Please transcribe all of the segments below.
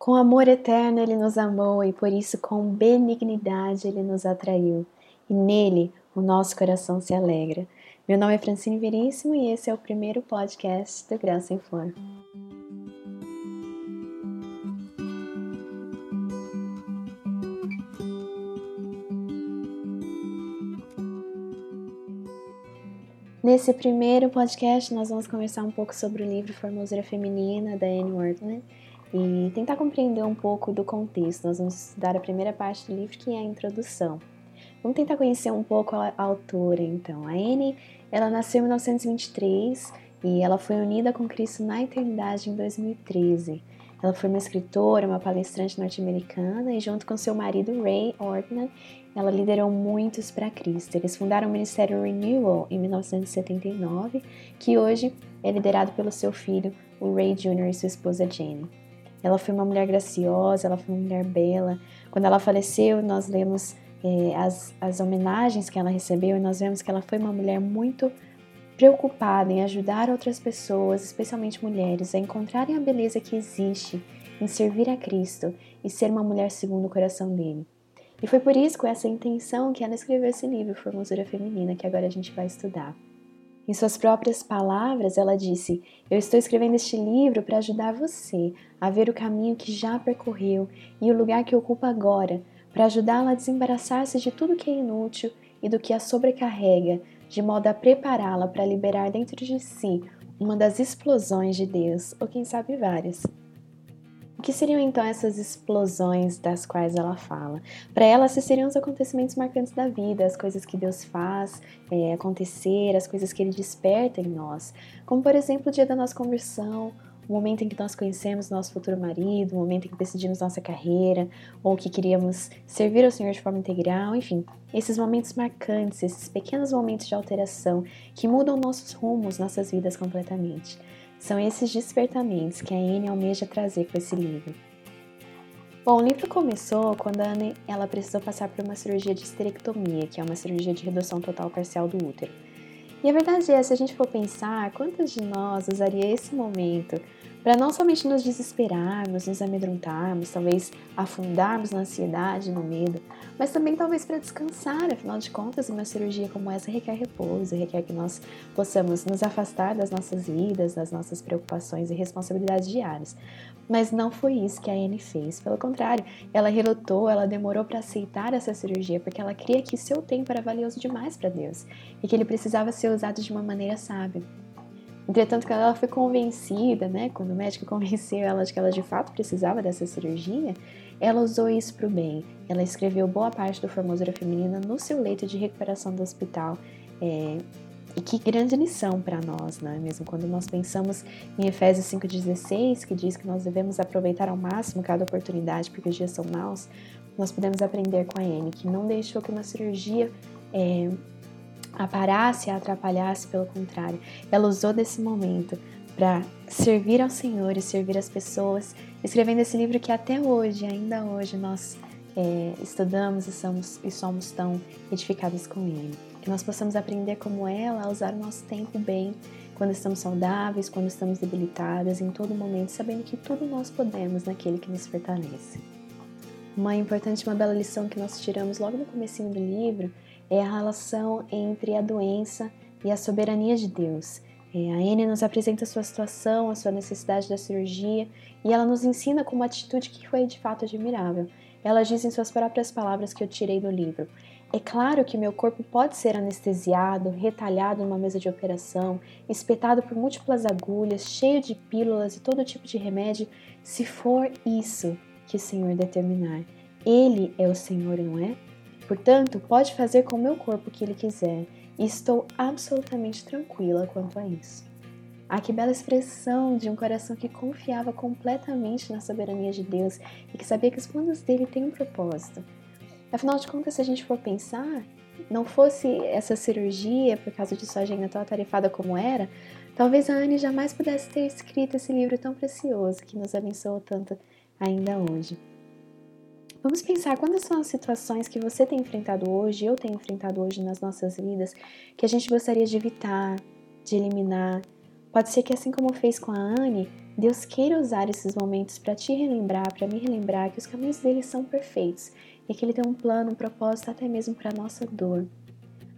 Com amor eterno ele nos amou e por isso com benignidade ele nos atraiu. E nele o nosso coração se alegra. Meu nome é Francine Veríssimo e esse é o primeiro podcast do Graça em Flor. Nesse primeiro podcast, nós vamos conversar um pouco sobre o livro Formosura Feminina, da Anne Wardman, e tentar compreender um pouco do contexto. Nós vamos estudar a primeira parte do livro, que é a introdução. Vamos tentar conhecer um pouco a autora, então. A Anne, ela nasceu em 1923 e ela foi unida com Cristo na eternidade em 2013. Ela foi uma escritora, uma palestrante norte-americana e junto com seu marido Ray Ortman, ela liderou muitos para Cristo. Eles fundaram o Ministério Renewal em 1979, que hoje é liderado pelo seu filho, o Ray Jr. e sua esposa Jenny. Ela foi uma mulher graciosa, ela foi uma mulher bela. Quando ela faleceu, nós lemos é, as, as homenagens que ela recebeu e nós vemos que ela foi uma mulher muito preocupada em ajudar outras pessoas, especialmente mulheres, a encontrarem a beleza que existe em servir a Cristo e ser uma mulher segundo o coração dele. E foi por isso, com essa intenção, que ela escreveu esse livro, Formosura Feminina, que agora a gente vai estudar. Em suas próprias palavras, ela disse: Eu estou escrevendo este livro para ajudar você a ver o caminho que já percorreu e o lugar que ocupa agora, para ajudá-la a desembaraçar-se de tudo que é inútil e do que a sobrecarrega, de modo a prepará-la para liberar dentro de si uma das explosões de Deus, ou quem sabe várias. O que seriam então essas explosões das quais ela fala? Para ela, esses seriam os acontecimentos marcantes da vida, as coisas que Deus faz é, acontecer, as coisas que Ele desperta em nós, como por exemplo o dia da nossa conversão, o momento em que nós conhecemos nosso futuro marido, o momento em que decidimos nossa carreira, ou que queríamos servir ao Senhor de forma integral, enfim, esses momentos marcantes, esses pequenos momentos de alteração que mudam nossos rumos, nossas vidas completamente. São esses despertamentos que a Anne almeja trazer com esse livro. Bom, o livro começou quando a Anne ela precisou passar por uma cirurgia de esterectomia, que é uma cirurgia de redução total parcial do útero. E a verdade é, se a gente for pensar, quantas de nós usaria esse momento para não somente nos desesperarmos, nos amedrontarmos, talvez afundarmos na ansiedade, no medo, mas também talvez para descansar. Afinal de contas, uma cirurgia como essa requer repouso, requer que nós possamos nos afastar das nossas vidas, das nossas preocupações e responsabilidades diárias. Mas não foi isso que a Anne fez. Pelo contrário, ela relutou, ela demorou para aceitar essa cirurgia porque ela cria que seu tempo era valioso demais para Deus e que ele precisava ser usado de uma maneira sábia. Entretanto, quando ela foi convencida, né, quando o médico convenceu ela de que ela de fato precisava dessa cirurgia, ela usou isso para o bem. Ela escreveu boa parte do Formosura Feminina no seu leito de recuperação do hospital. É, e que grande lição para nós, não é mesmo? Quando nós pensamos em Efésios 5,16, que diz que nós devemos aproveitar ao máximo cada oportunidade porque os dias são maus, nós podemos aprender com a Anne, que não deixou que uma cirurgia é, a parasse, a atrapalhasse, pelo contrário, ela usou desse momento para servir ao Senhor e servir as pessoas, escrevendo esse livro que até hoje, ainda hoje, nós é, estudamos e somos, e somos tão edificados com ele. Que nós possamos aprender como ela a usar o nosso tempo bem, quando estamos saudáveis, quando estamos debilitadas, em todo momento, sabendo que tudo nós podemos naquele que nos fortalece. Uma importante, uma bela lição que nós tiramos logo no começo do livro é a relação entre a doença e a soberania de Deus. É, a Anne nos apresenta a sua situação, a sua necessidade da cirurgia e ela nos ensina com uma atitude que foi de fato admirável. Ela diz em suas próprias palavras que eu tirei do livro: É claro que meu corpo pode ser anestesiado, retalhado numa mesa de operação, espetado por múltiplas agulhas, cheio de pílulas e todo tipo de remédio, se for isso que o Senhor determinar. Ele é o Senhor, não é? Portanto, pode fazer com o meu corpo o que ele quiser, e estou absolutamente tranquila quanto a isso. Ah, que bela expressão de um coração que confiava completamente na soberania de Deus e que sabia que os planos dele têm um propósito. Afinal de contas, se a gente for pensar, não fosse essa cirurgia por causa de sua agenda tão atarefada como era, talvez a Anne jamais pudesse ter escrito esse livro tão precioso que nos abençoou tanto ainda hoje. Vamos pensar quais são as situações que você tem enfrentado hoje, eu tenho enfrentado hoje nas nossas vidas, que a gente gostaria de evitar, de eliminar. Pode ser que, assim como fez com a Anne, Deus queira usar esses momentos para te relembrar, para me relembrar que os caminhos dele são perfeitos e que ele tem um plano, um propósito até mesmo para nossa dor.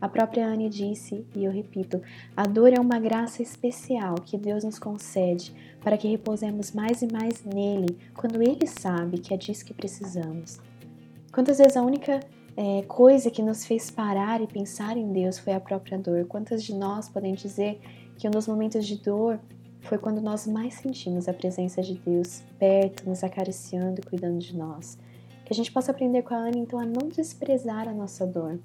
A própria Anne disse, e eu repito, a dor é uma graça especial que Deus nos concede para que repousemos mais e mais nele, quando ele sabe que é disso que precisamos. Quantas vezes a única é, coisa que nos fez parar e pensar em Deus foi a própria dor? Quantas de nós podem dizer que um dos momentos de dor foi quando nós mais sentimos a presença de Deus perto, nos acariciando e cuidando de nós? Que a gente possa aprender com a Anne, então, a não desprezar a nossa dor,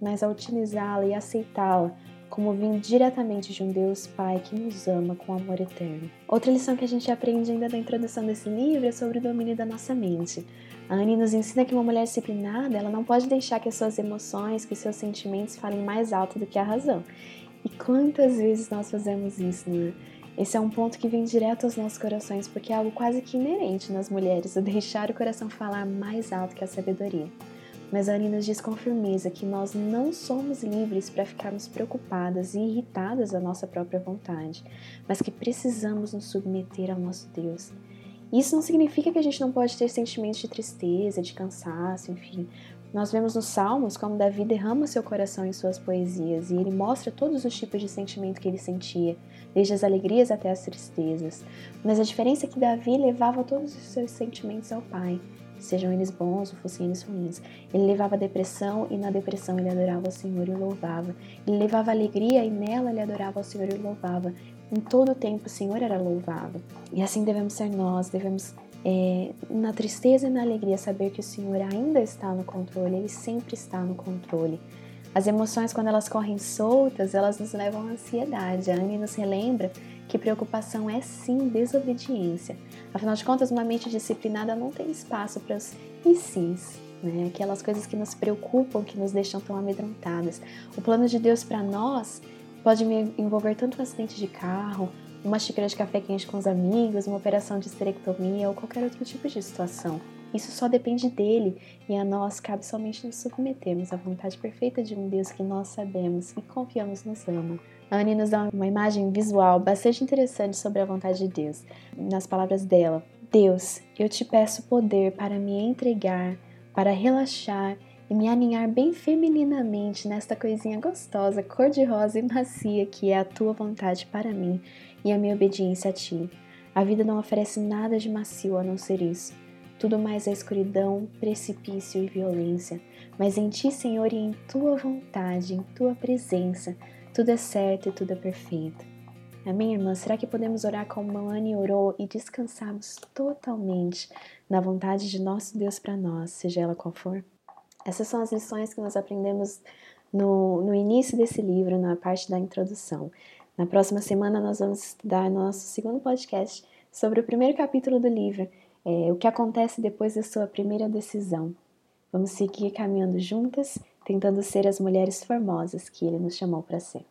mas a utilizá-la e aceitá-la como vindo diretamente de um Deus Pai que nos ama com amor eterno. Outra lição que a gente aprende ainda da introdução desse livro é sobre o domínio da nossa mente. A Anne nos ensina que uma mulher disciplinada, ela não pode deixar que as suas emoções, que seus sentimentos falem mais alto do que a razão. E quantas vezes nós fazemos isso, né? Esse é um ponto que vem direto aos nossos corações, porque é algo quase que inerente nas mulheres, o deixar o coração falar mais alto que a sabedoria. Mas a Annie nos diz com firmeza que nós não somos livres para ficarmos preocupadas e irritadas à nossa própria vontade, mas que precisamos nos submeter ao nosso Deus. Isso não significa que a gente não pode ter sentimentos de tristeza, de cansaço, enfim. Nós vemos nos Salmos como Davi derrama seu coração em suas poesias e ele mostra todos os tipos de sentimento que ele sentia, desde as alegrias até as tristezas. Mas a diferença é que Davi levava todos os seus sentimentos ao Pai sejam eles bons ou fossem eles ruins. Ele levava depressão e na depressão ele adorava o Senhor e o louvava. Ele levava alegria e nela ele adorava o Senhor e o louvava. Em todo o tempo o Senhor era louvado. E assim devemos ser nós, devemos é, na tristeza e na alegria saber que o Senhor ainda está no controle, Ele sempre está no controle. As emoções, quando elas correm soltas, elas nos levam à ansiedade. A Anne nos relembra que preocupação é sim desobediência. Afinal de contas, uma mente disciplinada não tem espaço para os e sims, né? aquelas coisas que nos preocupam, que nos deixam tão amedrontadas. O plano de Deus para nós pode envolver tanto um acidente de carro, uma xícara de café quente com os amigos, uma operação de esterectomia ou qualquer outro tipo de situação. Isso só depende dele e a nós cabe somente nos submetermos à vontade perfeita de um Deus que nós sabemos e confiamos nos ama. A Anne nos dá uma imagem visual bastante interessante sobre a vontade de Deus. Nas palavras dela, Deus, eu te peço poder para me entregar, para relaxar e me aninhar bem femininamente nesta coisinha gostosa, cor-de-rosa e macia que é a tua vontade para mim e a minha obediência a ti. A vida não oferece nada de macio a não ser isso. Tudo mais é escuridão, precipício e violência. Mas em ti, Senhor, e em tua vontade, em tua presença, tudo é certo e tudo é perfeito. Amém, irmã? Será que podemos orar como Anne orou e descansarmos totalmente na vontade de nosso Deus para nós, seja ela qual for? Essas são as lições que nós aprendemos no, no início desse livro, na parte da introdução. Na próxima semana, nós vamos estudar nosso segundo podcast sobre o primeiro capítulo do livro é, o que acontece depois da sua primeira decisão. Vamos seguir caminhando juntas, tentando ser as mulheres formosas que Ele nos chamou para ser.